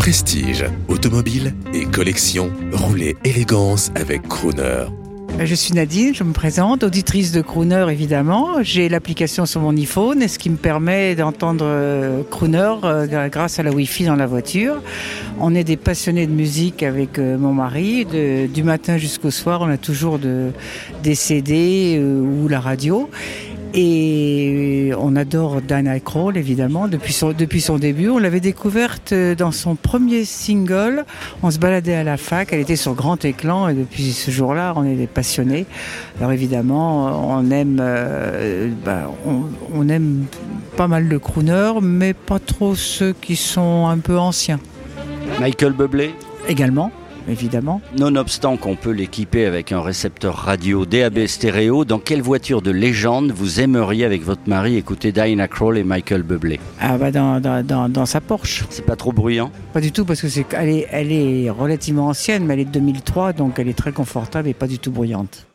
Prestige, automobile et collection, roulez élégance avec Crooner. Je suis Nadine, je me présente, auditrice de Crooner évidemment. J'ai l'application sur mon iPhone, ce qui me permet d'entendre euh, Crooner euh, grâce à la Wi-Fi dans la voiture. On est des passionnés de musique avec euh, mon mari. Du matin jusqu'au soir, on a toujours de, des CD euh, ou la radio. Et on adore Diana Kroll, évidemment, depuis son, depuis son début. On l'avait découverte euh, dans son premier single. On se baladait à la fac, elle était sur grand écran et depuis ce jour-là, on est des passionnés. Alors évidemment, on aime, euh, bah, on, on aime pas mal de crooners, mais pas trop ceux qui sont un peu anciens. Michael Bublé? Également, évidemment. Nonobstant qu'on peut l'équiper avec un récepteur radio DAB stéréo, dans quelle voiture de légende vous aimeriez avec votre mari écouter Diana Krall et Michael Bublé? Ah bah dans, dans, dans, dans sa Porsche. C'est pas trop bruyant? Pas du tout parce que c'est, elle est, elle est relativement ancienne, mais elle est de 2003, donc elle est très confortable et pas du tout bruyante.